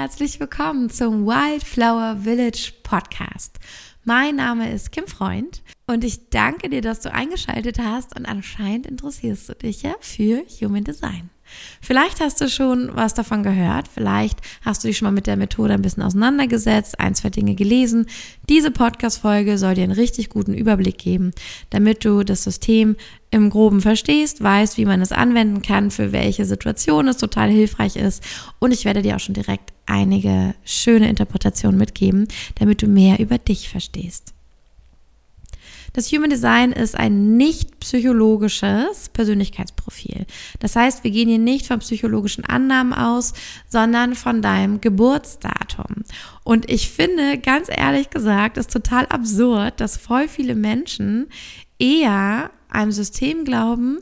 herzlich willkommen zum Wildflower Village Podcast. Mein Name ist Kim Freund und ich danke dir, dass du eingeschaltet hast und anscheinend interessierst du dich ja für Human Design. Vielleicht hast du schon was davon gehört, vielleicht hast du dich schon mal mit der Methode ein bisschen auseinandergesetzt, ein, zwei Dinge gelesen. Diese Podcast-Folge soll dir einen richtig guten Überblick geben, damit du das System im Groben verstehst, weißt, wie man es anwenden kann, für welche Situation es total hilfreich ist. Und ich werde dir auch schon direkt einige schöne Interpretationen mitgeben, damit du mehr über dich verstehst. Das Human Design ist ein nicht psychologisches Persönlichkeitsprofil. Das heißt, wir gehen hier nicht von psychologischen Annahmen aus, sondern von deinem Geburtsdatum. Und ich finde, ganz ehrlich gesagt, ist total absurd, dass voll viele Menschen eher einem System glauben,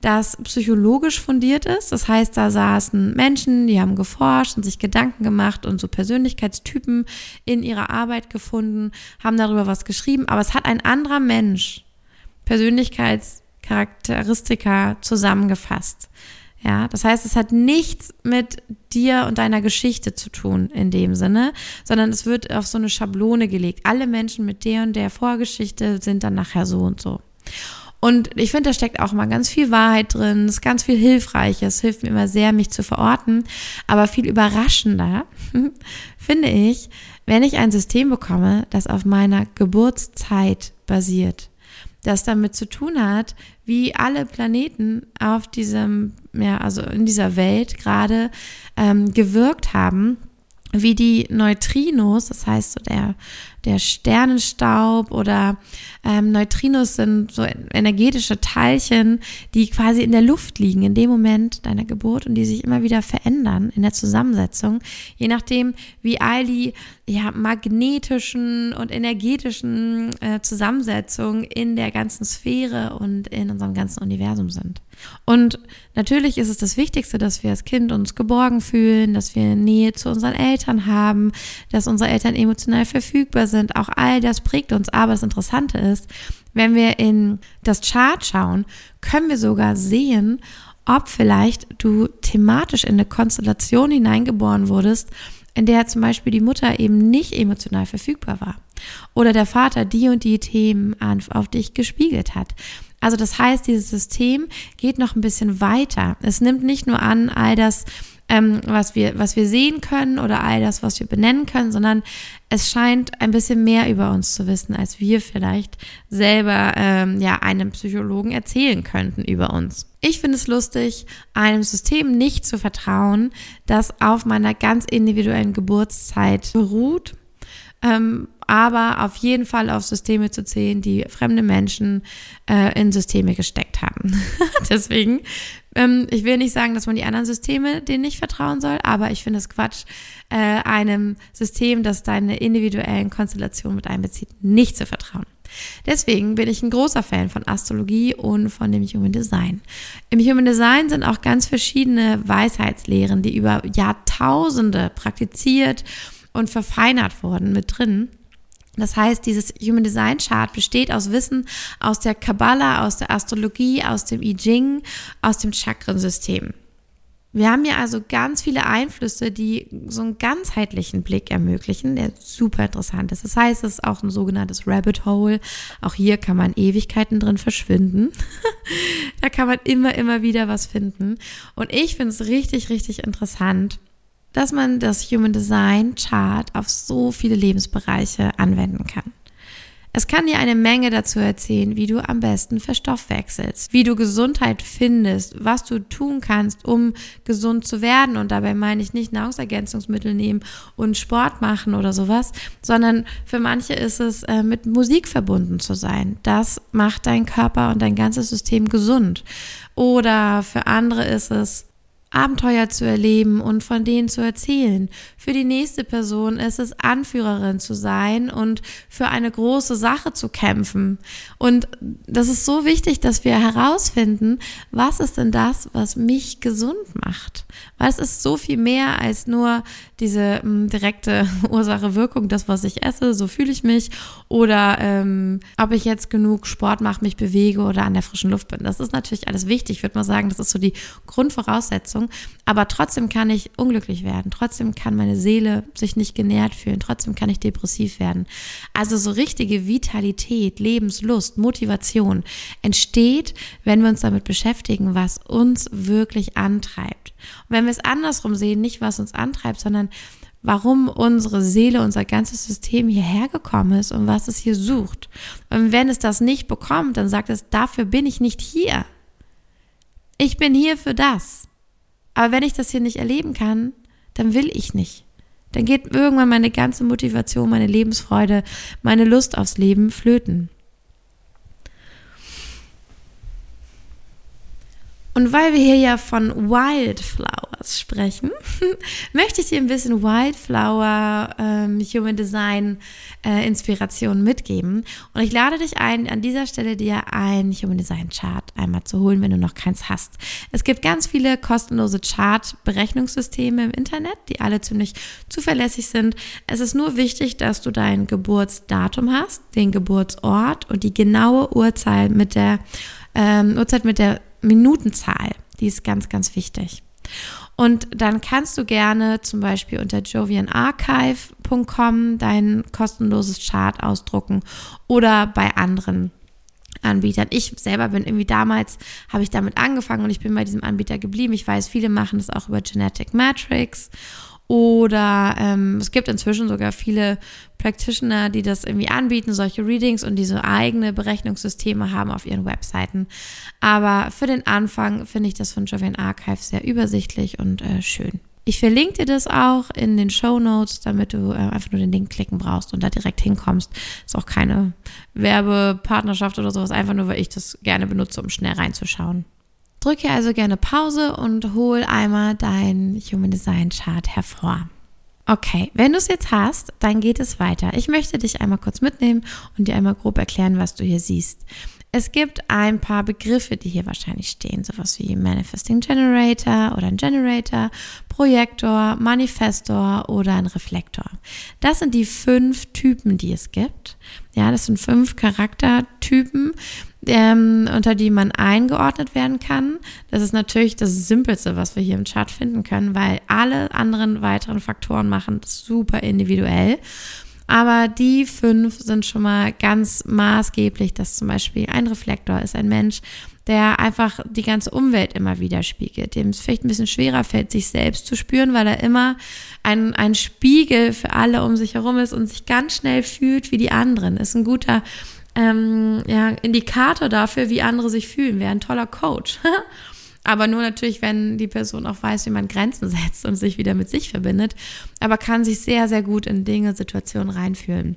das psychologisch fundiert ist. Das heißt, da saßen Menschen, die haben geforscht und sich Gedanken gemacht und so Persönlichkeitstypen in ihrer Arbeit gefunden, haben darüber was geschrieben. Aber es hat ein anderer Mensch Persönlichkeitscharakteristika zusammengefasst. Ja, das heißt, es hat nichts mit dir und deiner Geschichte zu tun in dem Sinne, sondern es wird auf so eine Schablone gelegt. Alle Menschen mit der und der Vorgeschichte sind dann nachher so und so. Und ich finde, da steckt auch mal ganz viel Wahrheit drin, ist ganz viel Hilfreiches, hilft mir immer sehr, mich zu verorten. Aber viel überraschender finde ich, wenn ich ein System bekomme, das auf meiner Geburtszeit basiert, das damit zu tun hat, wie alle Planeten auf diesem, ja, also in dieser Welt gerade ähm, gewirkt haben wie die Neutrinos, das heißt so der, der Sternenstaub oder ähm, Neutrinos sind so energetische Teilchen, die quasi in der Luft liegen in dem Moment deiner Geburt und die sich immer wieder verändern in der Zusammensetzung, je nachdem, wie all die ja, magnetischen und energetischen äh, Zusammensetzungen in der ganzen Sphäre und in unserem ganzen Universum sind. Und natürlich ist es das Wichtigste, dass wir als Kind uns geborgen fühlen, dass wir Nähe zu unseren Eltern haben, dass unsere Eltern emotional verfügbar sind. Auch all das prägt uns. Aber das Interessante ist, wenn wir in das Chart schauen, können wir sogar sehen, ob vielleicht du thematisch in eine Konstellation hineingeboren wurdest, in der zum Beispiel die Mutter eben nicht emotional verfügbar war oder der Vater die und die Themen auf dich gespiegelt hat. Also das heißt, dieses System geht noch ein bisschen weiter. Es nimmt nicht nur an all das, ähm, was, wir, was wir sehen können oder all das, was wir benennen können, sondern es scheint ein bisschen mehr über uns zu wissen, als wir vielleicht selber ähm, ja einem Psychologen erzählen könnten über uns. Ich finde es lustig, einem System nicht zu vertrauen, das auf meiner ganz individuellen Geburtszeit beruht. Ähm, aber auf jeden Fall auf Systeme zu zählen, die fremde Menschen äh, in Systeme gesteckt haben. Deswegen, ähm, ich will nicht sagen, dass man die anderen Systeme denen nicht vertrauen soll, aber ich finde es Quatsch, äh, einem System, das deine individuellen Konstellationen mit einbezieht, nicht zu vertrauen. Deswegen bin ich ein großer Fan von Astrologie und von dem Human Design. Im Human Design sind auch ganz verschiedene Weisheitslehren, die über Jahrtausende praktiziert und verfeinert wurden, mit drin. Das heißt, dieses Human Design Chart besteht aus Wissen aus der Kabbalah, aus der Astrologie, aus dem I Ching, aus dem Chakrensystem. Wir haben hier also ganz viele Einflüsse, die so einen ganzheitlichen Blick ermöglichen, der super interessant ist. Das heißt, es ist auch ein sogenanntes Rabbit Hole. Auch hier kann man Ewigkeiten drin verschwinden. da kann man immer, immer wieder was finden. Und ich finde es richtig, richtig interessant, dass man das Human Design Chart auf so viele Lebensbereiche anwenden kann. Es kann dir eine Menge dazu erzählen, wie du am besten verstoffwechselst, wie du Gesundheit findest, was du tun kannst, um gesund zu werden. Und dabei meine ich nicht Nahrungsergänzungsmittel nehmen und Sport machen oder sowas, sondern für manche ist es, äh, mit Musik verbunden zu sein. Das macht dein Körper und dein ganzes System gesund. Oder für andere ist es, Abenteuer zu erleben und von denen zu erzählen. Für die nächste Person ist es Anführerin zu sein und für eine große Sache zu kämpfen. Und das ist so wichtig, dass wir herausfinden, was ist denn das, was mich gesund macht? Weil es ist so viel mehr als nur diese m, hm, direkte Ursache-Wirkung, das, was ich esse, so fühle ich mich. Oder ähm, ob ich jetzt genug Sport mache, mich bewege oder an der frischen Luft bin. Das ist natürlich alles wichtig. Ich würde mal sagen, das ist so die Grundvoraussetzung Leistung, aber trotzdem kann ich unglücklich werden, trotzdem kann meine Seele sich nicht genährt fühlen, trotzdem kann ich depressiv werden. Also so richtige Vitalität, Lebenslust, Motivation entsteht, wenn wir uns damit beschäftigen, was uns wirklich antreibt. Und wenn wir es andersrum sehen, nicht was uns antreibt, sondern warum unsere Seele, unser ganzes System hierher gekommen ist und was es hier sucht. Und wenn es das nicht bekommt, dann sagt es, dafür bin ich nicht hier. Ich bin hier für das. Aber wenn ich das hier nicht erleben kann, dann will ich nicht. Dann geht irgendwann meine ganze Motivation, meine Lebensfreude, meine Lust aufs Leben flöten. Und weil wir hier ja von Wildflowers sprechen, möchte ich dir ein bisschen Wildflower ähm, Human Design äh, Inspiration mitgeben. Und ich lade dich ein, an dieser Stelle dir ein Human Design Chart einmal zu holen, wenn du noch keins hast. Es gibt ganz viele kostenlose Chart-Berechnungssysteme im Internet, die alle ziemlich zuverlässig sind. Es ist nur wichtig, dass du dein Geburtsdatum hast, den Geburtsort und die genaue Uhrzeit mit der ähm, Uhrzeit mit der Minutenzahl. Die ist ganz, ganz wichtig. Und dann kannst du gerne zum Beispiel unter jovianarchive.com dein kostenloses Chart ausdrucken oder bei anderen Anbietern. Ich selber bin irgendwie damals, habe ich damit angefangen und ich bin bei diesem Anbieter geblieben. Ich weiß, viele machen das auch über Genetic Matrix oder ähm, es gibt inzwischen sogar viele Practitioner, die das irgendwie anbieten, solche Readings und diese eigene Berechnungssysteme haben auf ihren Webseiten. Aber für den Anfang finde ich das von Jovian Archive sehr übersichtlich und äh, schön. Ich verlinke dir das auch in den Show Notes, damit du äh, einfach nur den Link klicken brauchst und da direkt hinkommst. Ist auch keine Werbepartnerschaft oder sowas, einfach nur, weil ich das gerne benutze, um schnell reinzuschauen. Drücke also gerne Pause und hol einmal dein Human Design Chart hervor. Okay, wenn du es jetzt hast, dann geht es weiter. Ich möchte dich einmal kurz mitnehmen und dir einmal grob erklären, was du hier siehst. Es gibt ein paar Begriffe, die hier wahrscheinlich stehen, sowas wie Manifesting Generator oder ein Generator, Projektor, Manifestor oder ein Reflektor. Das sind die fünf Typen, die es gibt. Ja, das sind fünf Charaktertypen, ähm, unter die man eingeordnet werden kann. Das ist natürlich das Simpelste, was wir hier im Chart finden können, weil alle anderen weiteren Faktoren machen super individuell. Aber die fünf sind schon mal ganz maßgeblich, dass zum Beispiel ein Reflektor ist ein Mensch, der einfach die ganze Umwelt immer widerspiegelt, dem es vielleicht ein bisschen schwerer fällt, sich selbst zu spüren, weil er immer ein, ein Spiegel für alle um sich herum ist und sich ganz schnell fühlt wie die anderen. Ist ein guter ähm, ja, Indikator dafür, wie andere sich fühlen. Wäre ein toller Coach. Aber nur natürlich, wenn die Person auch weiß, wie man Grenzen setzt und sich wieder mit sich verbindet. Aber kann sich sehr, sehr gut in Dinge, Situationen reinfühlen.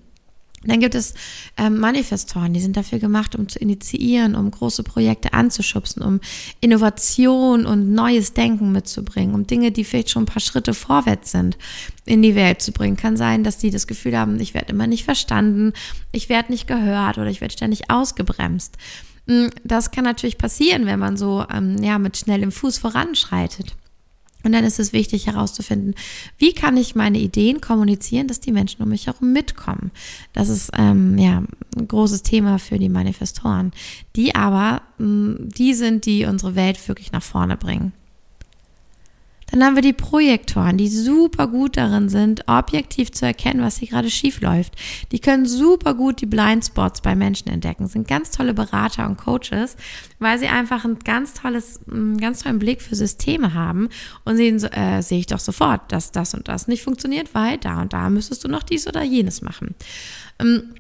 Dann gibt es ähm, Manifestoren, die sind dafür gemacht, um zu initiieren, um große Projekte anzuschubsen, um Innovation und neues Denken mitzubringen, um Dinge, die vielleicht schon ein paar Schritte vorwärts sind, in die Welt zu bringen. Kann sein, dass die das Gefühl haben, ich werde immer nicht verstanden, ich werde nicht gehört oder ich werde ständig ausgebremst. Hm, das kann natürlich passieren, wenn man so ähm, ja, mit schnellem Fuß voranschreitet. Und dann ist es wichtig herauszufinden, wie kann ich meine Ideen kommunizieren, dass die Menschen um mich herum mitkommen. Das ist ähm, ja ein großes Thema für die Manifestoren, die aber mh, hm, die sind, die unsere Welt wirklich nach vorne bringen. Dann haben wir die Projektoren, die super gut darin sind, objektiv zu erkennen, was hier gerade schief läuft. Die können super gut die Blindspots bei Menschen entdecken, sind ganz tolle Berater und Coaches, weil sie einfach ein ganz tolles, einen ganz tollen Blick für Systeme haben und sehen äh, sehe ich doch sofort, dass das und das nicht funktioniert, weil da und da müsstest du noch dies oder jenes machen. Ähm,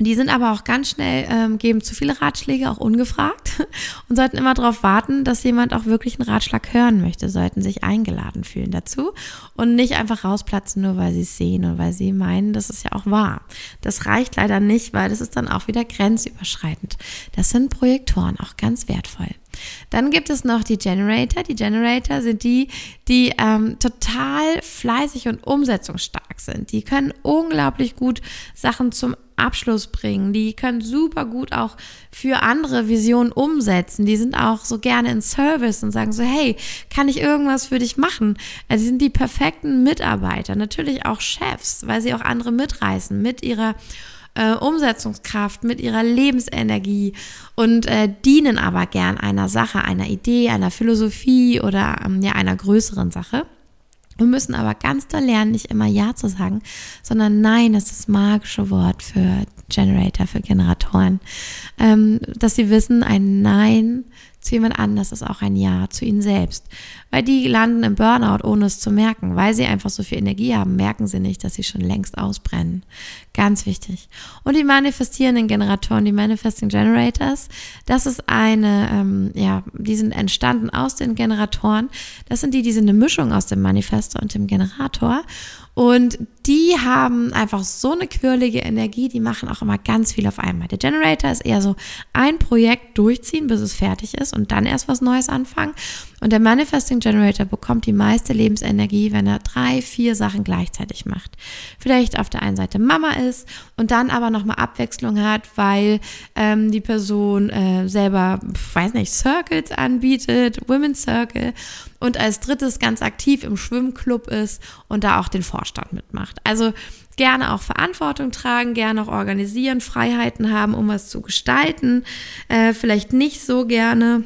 die sind aber auch ganz schnell, ähm, geben zu viele Ratschläge, auch ungefragt, und sollten immer darauf warten, dass jemand auch wirklich einen Ratschlag hören möchte, sollten sich eingeladen fühlen dazu und nicht einfach rausplatzen, nur weil sie es sehen und weil sie meinen, das ist ja auch wahr. Das reicht leider nicht, weil das ist dann auch wieder grenzüberschreitend. Das sind Projektoren, auch ganz wertvoll. Dann gibt es noch die Generator. Die Generator sind die, die ähm, total fleißig und umsetzungsstark sind. Die können unglaublich gut Sachen zum Abschluss bringen. Die können super gut auch für andere Visionen umsetzen. Die sind auch so gerne in Service und sagen so, hey, kann ich irgendwas für dich machen? Also sie sind die perfekten Mitarbeiter, natürlich auch Chefs, weil sie auch andere mitreißen mit ihrer äh, Umsetzungskraft, mit ihrer Lebensenergie und äh, dienen aber gern einer Sache, einer Idee, einer Philosophie oder ähm, ja einer größeren Sache. Wir müssen aber ganz doll lernen, nicht immer Ja zu sagen, sondern Nein ist das magische Wort für Generator, für Generatoren. Ähm, dass sie wissen, ein Nein zu jemand anders ist auch ein Ja zu ihnen selbst. Weil die landen im Burnout, ohne es zu merken. Weil sie einfach so viel Energie haben, merken sie nicht, dass sie schon längst ausbrennen. Ganz wichtig. Und die manifestierenden Generatoren, die Manifesting Generators, das ist eine, ähm, ja, die sind entstanden aus den Generatoren. Das sind die, die sind eine Mischung aus dem Manifestor und dem Generator. Und die haben einfach so eine quirlige Energie, die machen auch immer ganz viel auf einmal. Der Generator ist eher so ein Projekt durchziehen, bis es fertig ist und dann erst was Neues anfangen. Und der Manifesting Generator bekommt die meiste Lebensenergie, wenn er drei, vier Sachen gleichzeitig macht. Vielleicht auf der einen Seite Mama ist und dann aber nochmal Abwechslung hat, weil ähm, die Person äh, selber, weiß nicht, Circles anbietet, Women's Circle und als drittes ganz aktiv im Schwimmclub ist und da auch den Vorstand mitmacht. Also gerne auch Verantwortung tragen, gerne auch organisieren, Freiheiten haben, um was zu gestalten, äh, vielleicht nicht so gerne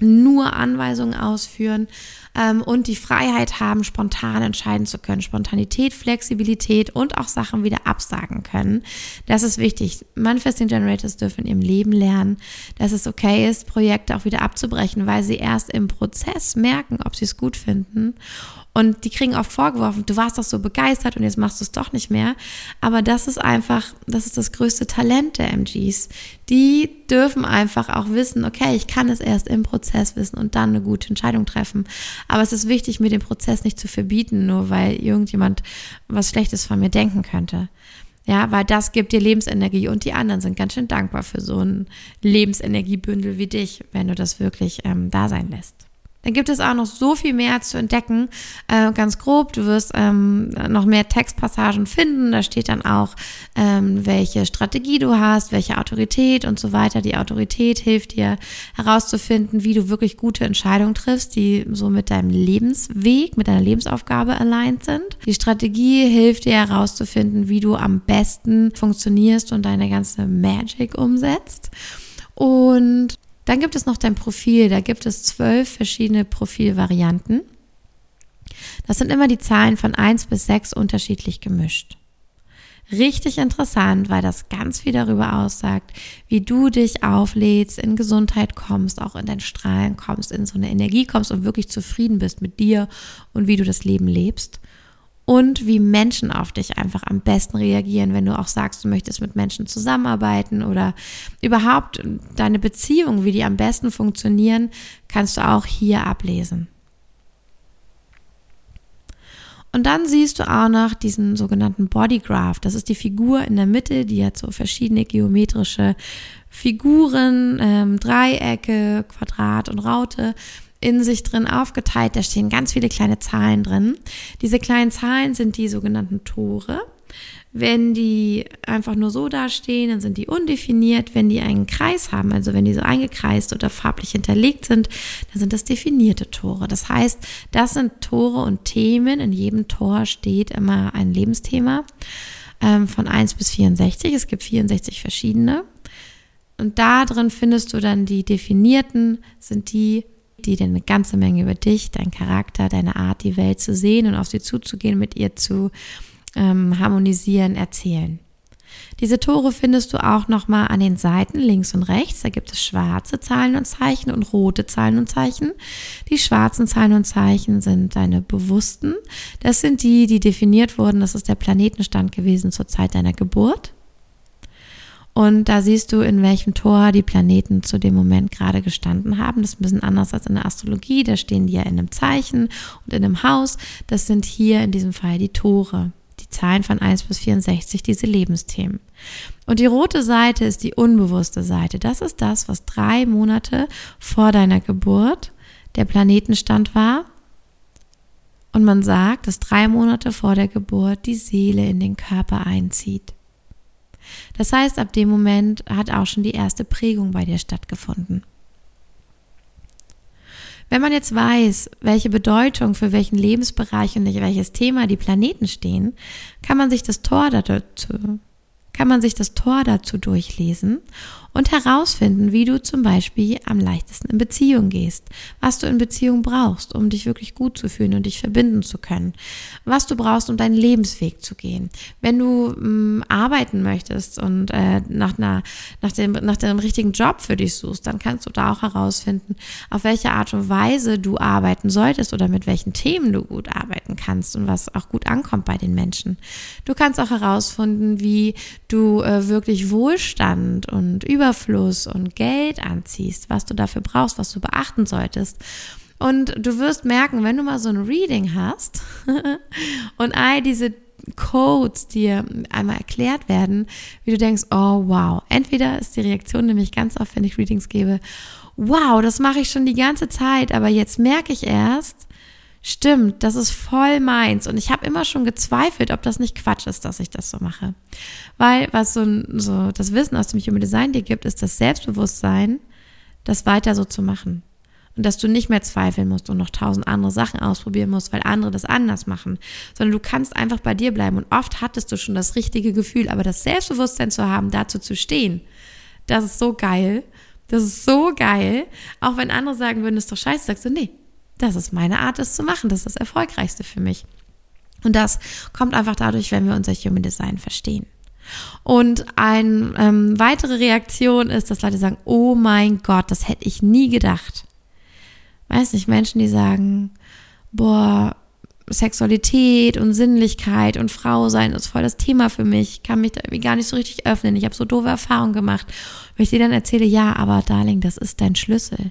nur Anweisungen ausführen ähm, und die Freiheit haben, spontan entscheiden zu können. Spontanität, Flexibilität und auch Sachen wieder absagen können. Das ist wichtig. Manifesting Generators dürfen in ihrem Leben lernen, dass es okay ist, Projekte auch wieder abzubrechen, weil sie erst im Prozess merken, ob sie es gut finden und die kriegen auch vorgeworfen, du warst doch so begeistert und jetzt machst du es doch nicht mehr. Aber das ist einfach, das ist das größte Talent der MGs. Die dürfen einfach auch wissen, okay, ich kann es erst im Prozess wissen und dann eine gute Entscheidung treffen. Aber es ist wichtig, mir den Prozess nicht zu verbieten, nur weil irgendjemand was Schlechtes von mir denken könnte. Ja, weil das gibt dir Lebensenergie und die anderen sind ganz schön dankbar für so ein Lebensenergiebündel wie dich, wenn du das wirklich ähm, da sein lässt. Dann gibt es auch noch so viel mehr zu entdecken. Äh, ganz grob, du wirst ähm, noch mehr Textpassagen finden. Da steht dann auch, ähm, welche Strategie du hast, welche Autorität und so weiter. Die Autorität hilft dir herauszufinden, wie du wirklich gute Entscheidungen triffst, die so mit deinem Lebensweg, mit deiner Lebensaufgabe aligned sind. Die Strategie hilft dir herauszufinden, wie du am besten funktionierst und deine ganze Magic umsetzt. Und dann gibt es noch dein Profil. Da gibt es zwölf verschiedene Profilvarianten. Das sind immer die Zahlen von eins bis sechs unterschiedlich gemischt. Richtig interessant, weil das ganz viel darüber aussagt, wie du dich auflädst, in Gesundheit kommst, auch in dein Strahlen kommst, in so eine Energie kommst und wirklich zufrieden bist mit dir und wie du das Leben lebst und wie Menschen auf dich einfach am besten reagieren, wenn du auch sagst, du möchtest mit Menschen zusammenarbeiten oder überhaupt deine Beziehungen, wie die am besten funktionieren, kannst du auch hier ablesen. Und dann siehst du auch noch diesen sogenannten Bodygraph. Das ist die Figur in der Mitte, die hat so verschiedene geometrische Figuren, ähm, Dreiecke, Quadrat und Raute in sich drin aufgeteilt. Da stehen ganz viele kleine Zahlen drin. Diese kleinen Zahlen sind die sogenannten Tore. Wenn die einfach nur so dastehen, dann sind die undefiniert. Wenn die einen Kreis haben, also wenn die so eingekreist oder farblich hinterlegt sind, dann sind das definierte Tore. Das heißt, das sind Tore und Themen. In jedem Tor steht immer ein Lebensthema ähm, von 1 bis 64. Es gibt 64 verschiedene. Und da drin findest du dann die definierten, sind die, die dir eine ganze Menge über dich, deinen Charakter, deine Art, die Welt zu sehen und auf sie zuzugehen, mit ihr zu ähm, harmonisieren, erzählen. Diese Tore findest du auch nochmal an den Seiten links und rechts. Da gibt es schwarze Zahlen und Zeichen und rote Zahlen und Zeichen. Die schwarzen Zahlen und Zeichen sind deine bewussten. Das sind die, die definiert wurden. Das ist der Planetenstand gewesen zur Zeit deiner Geburt. Und da siehst du, in welchem Tor die Planeten zu dem Moment gerade gestanden haben. Das ist ein bisschen anders als in der Astrologie. Da stehen die ja in einem Zeichen und in einem Haus. Das sind hier in diesem Fall die Tore. Die Zahlen von 1 bis 64, diese Lebensthemen. Und die rote Seite ist die unbewusste Seite. Das ist das, was drei Monate vor deiner Geburt der Planetenstand war. Und man sagt, dass drei Monate vor der Geburt die Seele in den Körper einzieht. Das heißt, ab dem Moment hat auch schon die erste Prägung bei dir stattgefunden. Wenn man jetzt weiß, welche Bedeutung für welchen Lebensbereich und welches Thema die Planeten stehen, kann man sich das Tor dazu kann man sich das Tor dazu durchlesen und herausfinden, wie du zum Beispiel am leichtesten in Beziehung gehst, was du in Beziehung brauchst, um dich wirklich gut zu fühlen und dich verbinden zu können, was du brauchst, um deinen Lebensweg zu gehen. Wenn du mh, mm, arbeiten möchtest und äh, nach, einer, nach, dem, nach dem richtigen Job für dich suchst, dann kannst du da auch herausfinden, auf welche Art und Weise du arbeiten solltest oder mit welchen Themen du gut arbeiten kannst und was auch gut ankommt bei den Menschen. Du kannst auch herausfinden, wie du äh, wirklich Wohlstand und Überfluss und Geld anziehst, was du dafür brauchst, was du beachten solltest. Und du wirst merken, wenn du mal so ein Reading hast und all diese Codes dir einmal erklärt werden, wie du denkst, oh wow, entweder ist die Reaktion nämlich ganz oft, wenn ich Readings gebe, wow, das mache ich schon die ganze Zeit, aber jetzt merke ich erst, stimmt, das ist voll meins. Und ich habe immer schon gezweifelt, ob das nicht Quatsch ist, dass ich das so mache. Weil was so, so das Wissen aus dem Human Design dir gibt, ist das Selbstbewusstsein, das weiter so zu machen. Und dass du nicht mehr zweifeln musst und noch tausend andere Sachen ausprobieren musst, weil andere das anders machen, sondern du kannst einfach bei dir bleiben. Und oft hattest du schon das richtige Gefühl, aber das Selbstbewusstsein zu haben, dazu zu stehen, das ist so geil. Das ist so geil. Auch wenn andere sagen würden, ist doch scheiße, sagst du, nee, das ist meine Art, das zu machen. Das ist das Erfolgreichste für mich. Und das kommt einfach dadurch, wenn wir unser Human Design verstehen. Und eine ähm, weitere Reaktion ist, dass Leute sagen, oh mein Gott, das hätte ich nie gedacht. Weiß nicht, Menschen, die sagen, boah, Sexualität und Sinnlichkeit und Frau sein ist voll das Thema für mich. Ich kann mich da irgendwie gar nicht so richtig öffnen. Ich habe so doofe Erfahrungen gemacht. Wenn ich dir dann erzähle, ja, aber Darling, das ist dein Schlüssel.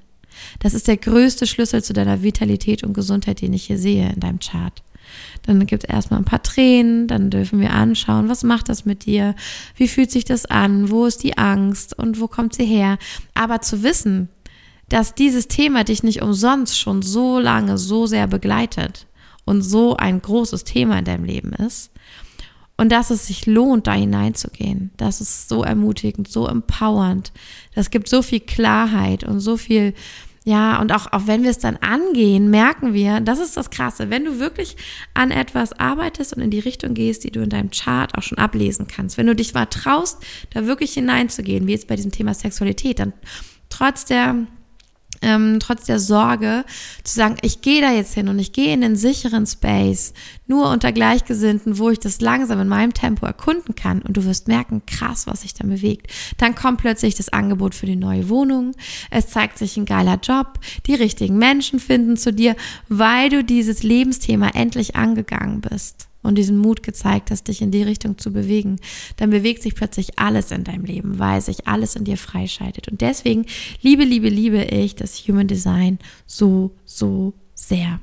Das ist der größte Schlüssel zu deiner Vitalität und Gesundheit, den ich hier sehe in deinem Chart. Dann gibt es erstmal ein paar Tränen, dann dürfen wir anschauen, was macht das mit dir? Wie fühlt sich das an? Wo ist die Angst und wo kommt sie her? Aber zu wissen, dass dieses Thema dich nicht umsonst schon so lange so sehr begleitet und so ein großes Thema in deinem Leben ist und dass es sich lohnt, da hineinzugehen. Das ist so ermutigend, so empowernd. Das gibt so viel Klarheit und so viel ja, und auch, auch wenn wir es dann angehen, merken wir, das ist das Krasse, wenn du wirklich an etwas arbeitest und in die Richtung gehst, die du in deinem Chart auch schon ablesen kannst, wenn du dich mal traust, da wirklich hineinzugehen, wie jetzt bei diesem Thema Sexualität, dann trotz der ähm, trotz der Sorge zu sagen, ich gehe da jetzt hin und ich gehe in den sicheren Space, nur unter Gleichgesinnten, wo ich das langsam in meinem Tempo erkunden kann und du wirst merken, krass, was sich da bewegt. Dann kommt plötzlich das Angebot für die neue Wohnung, es zeigt sich ein geiler Job, die richtigen Menschen finden zu dir, weil du dieses Lebensthema endlich angegangen bist und diesen Mut gezeigt hast, dich in die Richtung zu bewegen, dann bewegt sich plötzlich alles in deinem Leben, weil sich alles in dir freischaltet. Und deswegen liebe, liebe, liebe ich das Human Design so, so sehr.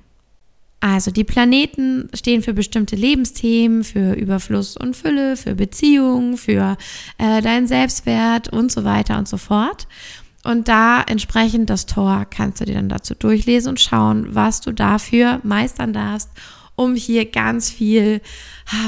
Also die Planeten stehen für bestimmte Lebensthemen, für Überfluss und Fülle, für Beziehungen, für äh, deinen Selbstwert und so weiter und so fort. Und da entsprechend das Tor kannst du dir dann dazu durchlesen und schauen, was du dafür meistern darfst um hier ganz viel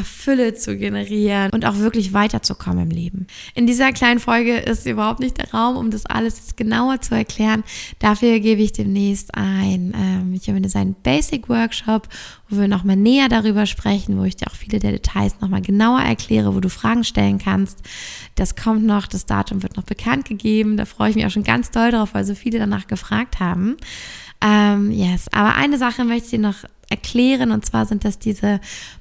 Fülle zu generieren und auch wirklich weiterzukommen im Leben. In dieser kleinen Folge ist überhaupt nicht der Raum, um das alles jetzt genauer zu erklären. Dafür gebe ich demnächst ein, ähm, ich habe einen Basic Workshop, wo wir nochmal näher darüber sprechen, wo ich dir auch viele der Details nochmal genauer erkläre, wo du Fragen stellen kannst. Das kommt noch, das Datum wird noch bekannt gegeben. Da freue ich mich auch schon ganz doll drauf, weil so viele danach gefragt haben. Ähm, yes, aber eine Sache möchte ich dir noch erklären. Und zwar sind das diese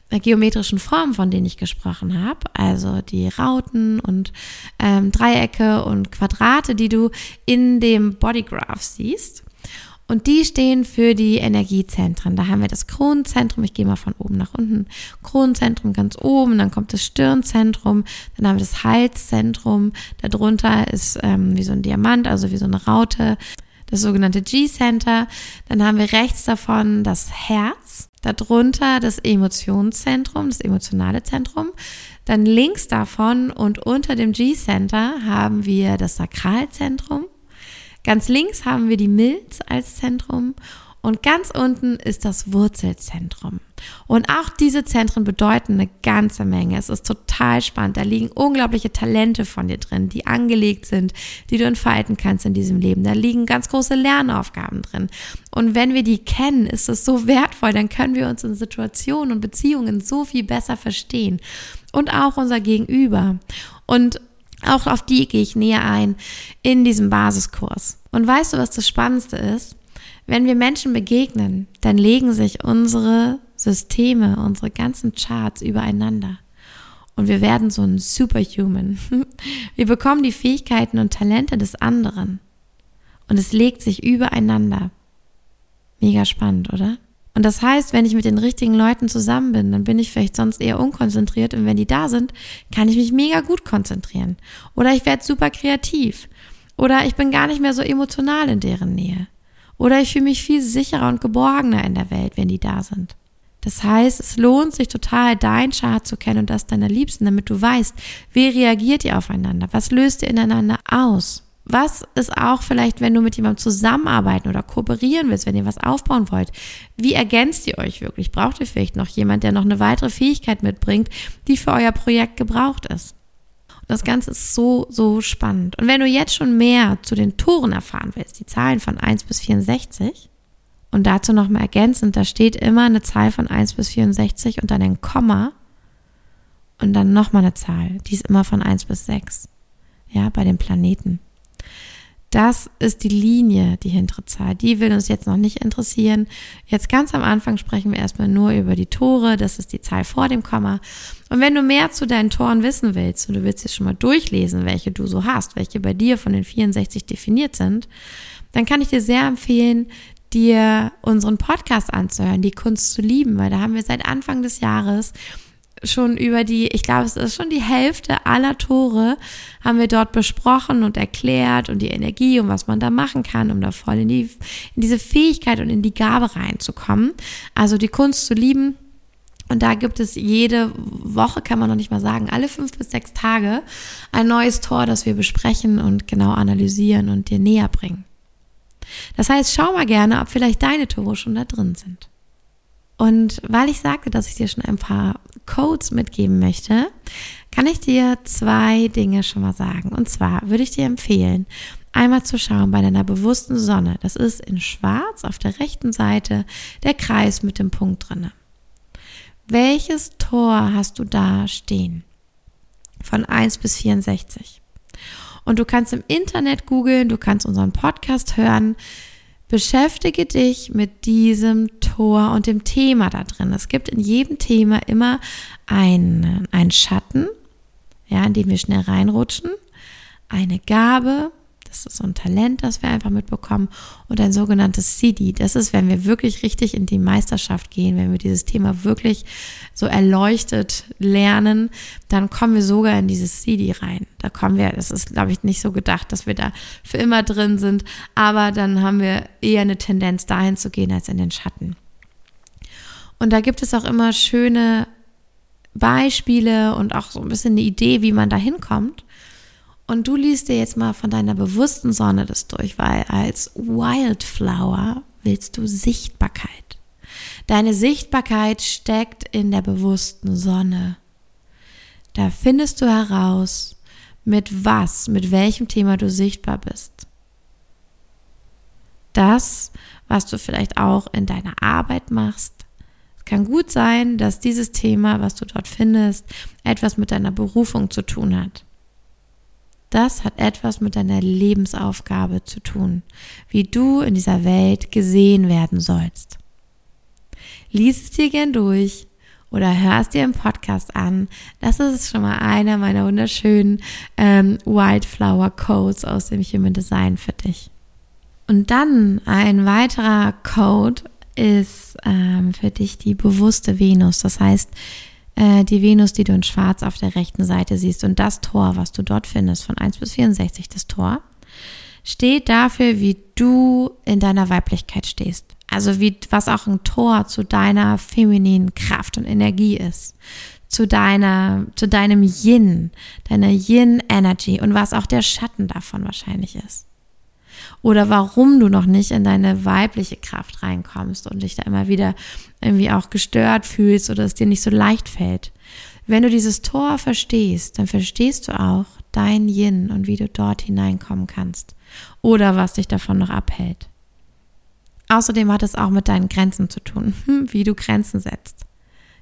äh, geometrischen Formen, von denen ich gesprochen habe. Also die Rauten und ähm, Dreiecke und Quadrate, die du in dem Bodygraph siehst. Und die stehen für die Energiezentren. Da haben wir das Kronenzentrum, ich gehe mal von oben nach unten. Kronenzentrum ganz oben, dann kommt das Stirnzentrum, dann haben wir das Halszentrum. Darunter ist ähm, wie so ein Diamant, also wie so eine Raute das sogenannte G-Center. Dann haben wir rechts davon das Herz, darunter das Emotionszentrum, das emotionale Zentrum. Dann links davon und unter dem G-Center haben wir das Sakralzentrum. Ganz links haben wir die Milz als Zentrum und ganz unten ist das Wurzelzentrum. Und auch diese Zentren bedeuten eine ganze Menge. Es ist total spannend. Da liegen unglaubliche Talente von dir drin, die angelegt sind, die du entfalten kannst in diesem Leben. Da liegen ganz große Lernaufgaben drin. Und wenn wir die kennen, ist es so wertvoll. Dann können wir uns in Situationen und Beziehungen so viel besser verstehen. Und auch unser Gegenüber. Und auch auf die gehe ich näher ein in diesem Basiskurs. Und weißt du, was das Spannendste ist? Wenn wir Menschen begegnen, dann legen sich unsere Systeme, unsere ganzen Charts übereinander. Und wir werden so ein Superhuman. Wir bekommen die Fähigkeiten und Talente des anderen. Und es legt sich übereinander. Mega spannend, oder? Und das heißt, wenn ich mit den richtigen Leuten zusammen bin, dann bin ich vielleicht sonst eher unkonzentriert und wenn die da sind, kann ich mich mega gut konzentrieren. Oder ich werde super kreativ. Oder ich bin gar nicht mehr so emotional in deren Nähe. Oder ich fühle mich viel sicherer und geborgener in der Welt, wenn die da sind. Das heißt, es lohnt sich total, dein Chart zu kennen und das deiner Liebsten, damit du weißt, wie reagiert ihr aufeinander? Was löst ihr ineinander aus? Was ist auch vielleicht, wenn du mit jemandem zusammenarbeiten oder kooperieren willst, wenn ihr was aufbauen wollt? Wie ergänzt ihr euch wirklich? Braucht ihr vielleicht noch jemand, der noch eine weitere Fähigkeit mitbringt, die für euer Projekt gebraucht ist? Und das Ganze ist so, so spannend. Und wenn du jetzt schon mehr zu den Toren erfahren willst, die Zahlen von 1 bis 64, und dazu nochmal ergänzend, da steht immer eine Zahl von 1 bis 64 und dann ein Komma und dann nochmal eine Zahl, die ist immer von 1 bis 6. Ja, bei den Planeten. Das ist die Linie, die hintere Zahl. Die will uns jetzt noch nicht interessieren. Jetzt ganz am Anfang sprechen wir erstmal nur über die Tore. Das ist die Zahl vor dem Komma. Und wenn du mehr zu deinen Toren wissen willst und du willst jetzt schon mal durchlesen, welche du so hast, welche bei dir von den 64 definiert sind, dann kann ich dir sehr empfehlen, dir unseren Podcast anzuhören, die Kunst zu lieben, weil da haben wir seit Anfang des Jahres schon über die, ich glaube, es ist schon die Hälfte aller Tore, haben wir dort besprochen und erklärt und die Energie und was man da machen kann, um da voll in die, in diese Fähigkeit und in die Gabe reinzukommen. Also die Kunst zu lieben. Und da gibt es jede Woche, kann man noch nicht mal sagen, alle fünf bis sechs Tage ein neues Tor, das wir besprechen und genau analysieren und dir näher bringen. Das heißt, schau mal gerne, ob vielleicht deine Tore schon da drin sind. Und weil ich sagte, dass ich dir schon ein paar Codes mitgeben möchte, kann ich dir zwei Dinge schon mal sagen. Und zwar würde ich dir empfehlen, einmal zu schauen bei deiner bewussten Sonne. Das ist in schwarz auf der rechten Seite der Kreis mit dem Punkt drinne. Welches Tor hast du da stehen? Von 1 bis 64. Und du kannst im Internet googeln, du kannst unseren Podcast hören. Beschäftige dich mit diesem Tor und dem Thema da drin. Es gibt in jedem Thema immer einen, einen Schatten, ja, in den wir schnell reinrutschen, eine Gabe, das ist so ein Talent, das wir einfach mitbekommen. Und ein sogenanntes CD. Das ist, wenn wir wirklich richtig in die Meisterschaft gehen, wenn wir dieses Thema wirklich so erleuchtet lernen, dann kommen wir sogar in dieses CD rein. Da kommen wir, das ist, glaube ich, nicht so gedacht, dass wir da für immer drin sind. Aber dann haben wir eher eine Tendenz, dahin zu gehen, als in den Schatten. Und da gibt es auch immer schöne Beispiele und auch so ein bisschen eine Idee, wie man da hinkommt. Und du liest dir jetzt mal von deiner bewussten Sonne das durch, weil als Wildflower willst du Sichtbarkeit. Deine Sichtbarkeit steckt in der bewussten Sonne. Da findest du heraus, mit was, mit welchem Thema du sichtbar bist. Das, was du vielleicht auch in deiner Arbeit machst. Es kann gut sein, dass dieses Thema, was du dort findest, etwas mit deiner Berufung zu tun hat. Das hat etwas mit deiner Lebensaufgabe zu tun, wie du in dieser Welt gesehen werden sollst. Lies es dir gern durch oder hör es dir im Podcast an. Das ist schon mal einer meiner wunderschönen ähm, Wildflower Codes aus dem Human Design für dich. Und dann ein weiterer Code ist ähm, für dich die bewusste Venus. Das heißt, äh, die Venus, die du in Schwarz auf der rechten Seite siehst und das Tor, was du dort findest, von 1 bis 64, das Tor, steht dafür, wie du in deiner Weiblichkeit stehst. Also wie, was auch ein Tor zu deiner femininen Kraft und Energie ist. Zu deiner, zu deinem Yin, deiner Yin Energy und was auch der Schatten davon wahrscheinlich ist oder warum du noch nicht in deine weibliche Kraft reinkommst und dich da immer wieder irgendwie auch gestört fühlst oder es dir nicht so leicht fällt. Wenn du dieses Tor verstehst, dann verstehst du auch dein Yin und wie du dort hineinkommen kannst oder was dich davon noch abhält. Außerdem hat es auch mit deinen Grenzen zu tun, wie du Grenzen setzt.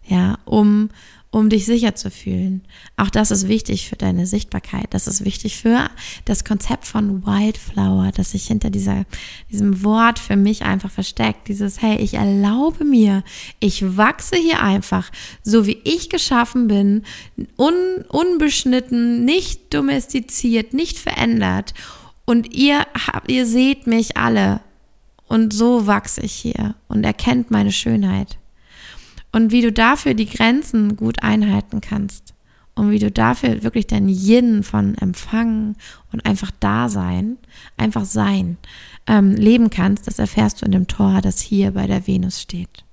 Ja, um um dich sicher zu fühlen. Auch das ist wichtig für deine Sichtbarkeit. Das ist wichtig für das Konzept von Wildflower, das sich hinter dieser, diesem Wort für mich einfach versteckt. Dieses, hey, ich erlaube mir, ich wachse hier einfach, so wie ich geschaffen bin, un, unbeschnitten, nicht domestiziert, nicht verändert. Und ihr habt, ihr seht mich alle. Und so wachse ich hier und erkennt meine Schönheit und wie du dafür die Grenzen gut einhalten kannst und wie du dafür wirklich dein Yin von Empfangen und einfach Dasein, einfach Sein ähm, leben kannst, das erfährst du in dem Tor, das hier bei der Venus steht.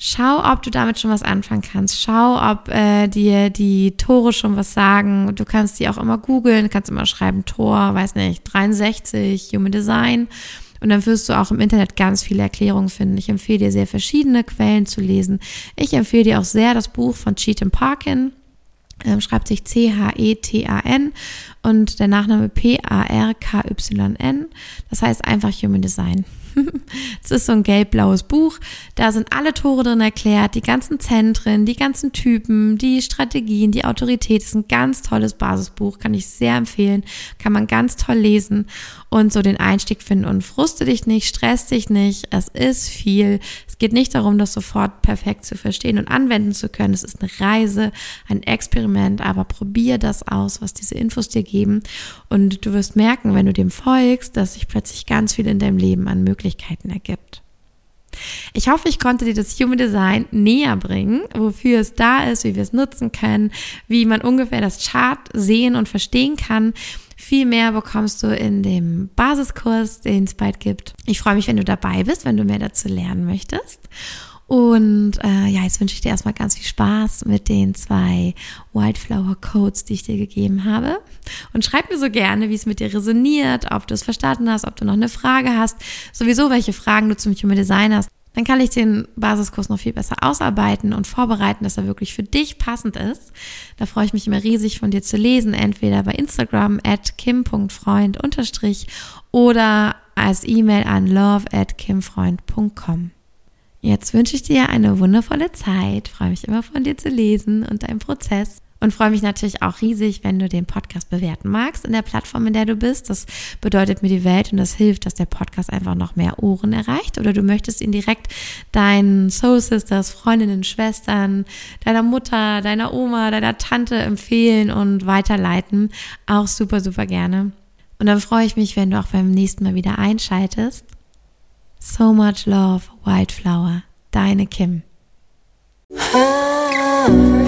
Schau, ob du damit schon was anfangen kannst. Schau, ob äh, dir die Tore schon was sagen. Du kannst die auch immer googeln, kannst immer schreiben Tor, weiß nicht, 63, Human Design und dann wirst du auch im Internet ganz viele Erklärungen finden. Ich empfehle dir sehr verschiedene Quellen zu lesen. Ich empfehle dir auch sehr das Buch von Cheatham Parkin. Ähm, schreibt sich C-H-E-T-A-N und der Nachname P-A-R-K-Y-N. Das heißt einfach Human Design. es ist so ein gelb-blaues Buch. Da sind alle Tore drin erklärt, die ganzen Zentren, die ganzen Typen, die Strategien, die Autorität. Es ist ein ganz tolles Basisbuch, kann ich sehr empfehlen. Kann man ganz toll lesen und so den Einstieg finden. Und fruste dich nicht, stress dich nicht. Es ist viel. Es geht nicht darum, das sofort perfekt zu verstehen und anwenden zu können. Es ist eine Reise, ein Experiment, aber probier das aus, was diese Infos dir geben. Und du wirst merken, wenn du dem folgst, dass sich plötzlich ganz viel in deinem Leben an Möglichkeiten ergibt. Ich hoffe, ich konnte dir das Human Design näher bringen, wofür es da ist, wie wir es nutzen können, wie man ungefähr das Chart sehen und verstehen kann. Viel mehr bekommst du in dem Basiskurs, den es bald gibt. Ich freue mich, wenn du dabei bist, wenn du mehr dazu lernen möchtest. Und äh, ja, jetzt wünsche ich dir erstmal ganz viel Spaß mit den zwei Wildflower Codes, die ich dir gegeben habe. Und schreib mir so gerne, wie es mit dir resoniert, ob du es verstanden hast, ob du noch eine Frage hast, sowieso welche Fragen du zum Human Design hast. Dann kann ich den Basiskurs noch viel besser ausarbeiten und vorbereiten, dass er wirklich für dich passend ist. Da freue ich mich immer riesig von dir zu lesen, entweder bei Instagram at kim.freund oder als E-Mail an love at kimfreund.com. Jetzt wünsche ich dir eine wundervolle Zeit, freue mich immer von dir zu lesen und deinem Prozess und freue mich natürlich auch riesig, wenn du den Podcast bewerten magst in der Plattform, in der du bist. Das bedeutet mir die Welt und das hilft, dass der Podcast einfach noch mehr Ohren erreicht. Oder du möchtest ihn direkt deinen Soul Sisters, Freundinnen, Schwestern, deiner Mutter, deiner Oma, deiner Tante empfehlen und weiterleiten. Auch super, super gerne. Und dann freue ich mich, wenn du auch beim nächsten Mal wieder einschaltest. So much love, Wildflower. Deine Kim. Ah.